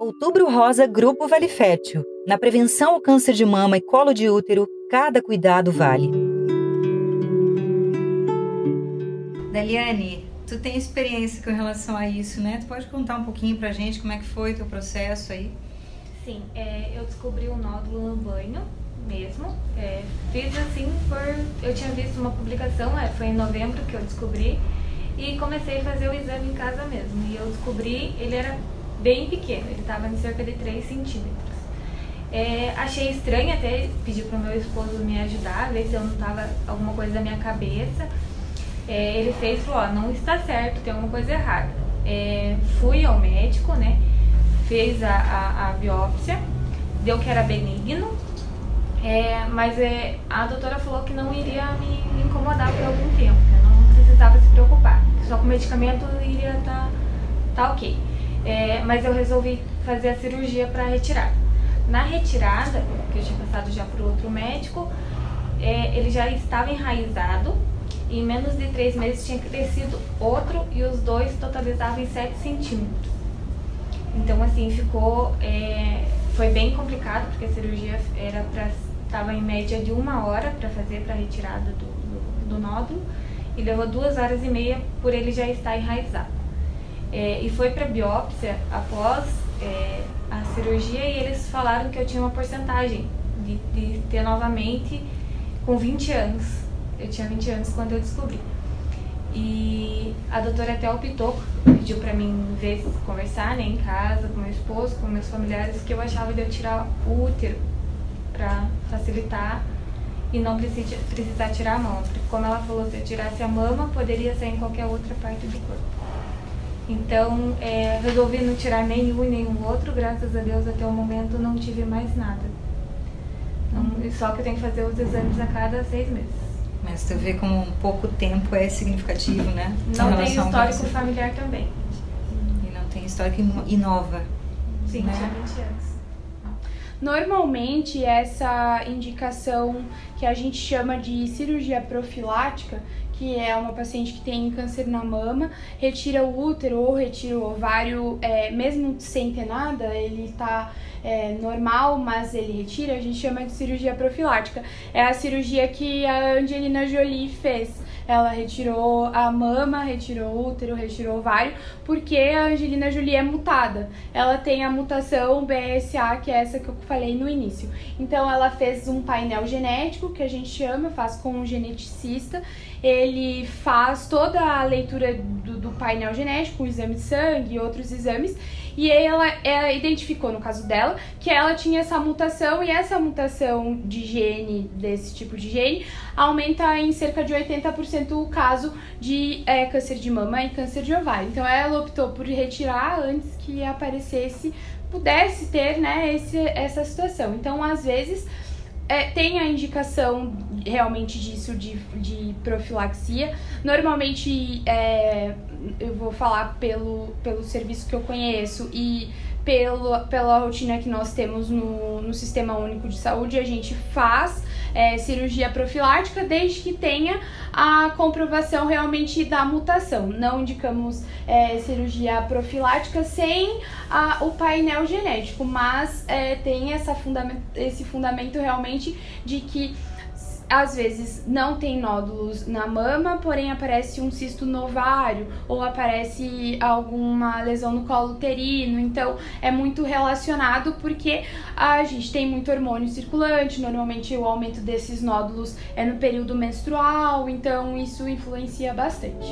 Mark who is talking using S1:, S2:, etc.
S1: Outubro Rosa Grupo Vale Fértil. Na prevenção ao câncer de mama e colo de útero, cada cuidado vale. Daliane, tu tem experiência com relação a isso, né? Tu pode contar um pouquinho pra gente como é que foi o teu processo aí?
S2: Sim, é, eu descobri o um nódulo no banho mesmo. É, fiz assim por. Eu tinha visto uma publicação, é, foi em novembro que eu descobri, e comecei a fazer o exame em casa mesmo. E eu descobri, ele era bem pequeno, ele estava em cerca de 3 centímetros. É, achei estranho até pedir para o meu esposo me ajudar, ver se eu não estava alguma coisa na minha cabeça. É, ele fez falou, ó, não está certo, tem alguma coisa errada. É, fui ao médico, né? Fez a, a, a biópsia, deu que era benigno, é, mas é, a doutora falou que não iria me, me incomodar por algum tempo, né? não precisava se preocupar, só com medicamento iria estar tá, tá ok. É, mas eu resolvi fazer a cirurgia para retirar. Na retirada, que eu tinha passado já para outro médico, é, ele já estava enraizado e em menos de três meses tinha crescido outro e os dois totalizavam em 7 centímetros. Então assim ficou, é, foi bem complicado porque a cirurgia era para estava em média de uma hora para fazer para retirada do, do, do nódulo e levou duas horas e meia por ele já estar enraizado. É, e foi para biópsia após é, a cirurgia e eles falaram que eu tinha uma porcentagem de, de ter novamente com 20 anos. Eu tinha 20 anos quando eu descobri. E a doutora até optou, pediu para mim ver, conversar né, em casa com meu esposo, com meus familiares, que eu achava de eu tirar o útero para facilitar e não precisa, precisar tirar a mão. Porque como ela falou, se eu tirasse a mama, poderia ser em qualquer outra parte do corpo. Então, é, resolvi não tirar nenhum e nenhum outro, graças a Deus até o momento não tive mais nada. Não, só que eu tenho que fazer os exames a cada seis meses.
S1: Mas tu vê como um pouco tempo é significativo, né?
S2: Não tem histórico familiar também.
S1: E não tem histórico inova.
S2: Sim, né? tinha 20 anos.
S3: Normalmente, essa indicação que a gente chama de cirurgia profilática que é uma paciente que tem câncer na mama, retira o útero ou retira o ovário, é, mesmo sem ter nada, ele tá é, normal, mas ele retira, a gente chama de cirurgia profilática. É a cirurgia que a Angelina Jolie fez. Ela retirou a mama, retirou o útero, retirou o ovário, porque a Angelina Jolie é mutada. Ela tem a mutação BSA, que é essa que eu falei no início. Então ela fez um painel genético, que a gente chama, faz com um geneticista. Ele faz toda a leitura do, do painel genético, o exame de sangue e outros exames, e ela, ela identificou, no caso dela, que ela tinha essa mutação e essa mutação de gene, desse tipo de gene, aumenta em cerca de 80% o caso de é, câncer de mama e câncer de ovário. Então ela optou por retirar antes que aparecesse, pudesse ter né, esse, essa situação. Então, às vezes é, tem a indicação realmente disso de, de profilaxia. Normalmente, é, eu vou falar pelo, pelo serviço que eu conheço e pelo, pela rotina que nós temos no, no Sistema Único de Saúde, a gente faz é, cirurgia profilática desde que tenha a comprovação realmente da mutação. Não indicamos é, cirurgia profilática sem a, o painel genético, mas é, tem essa fundamento, esse fundamento realmente de que às vezes não tem nódulos na mama, porém aparece um cisto no ovário ou aparece alguma lesão no colo uterino. Então é muito relacionado porque a gente tem muito hormônio circulante, normalmente o aumento desses nódulos é no período menstrual, então isso influencia bastante.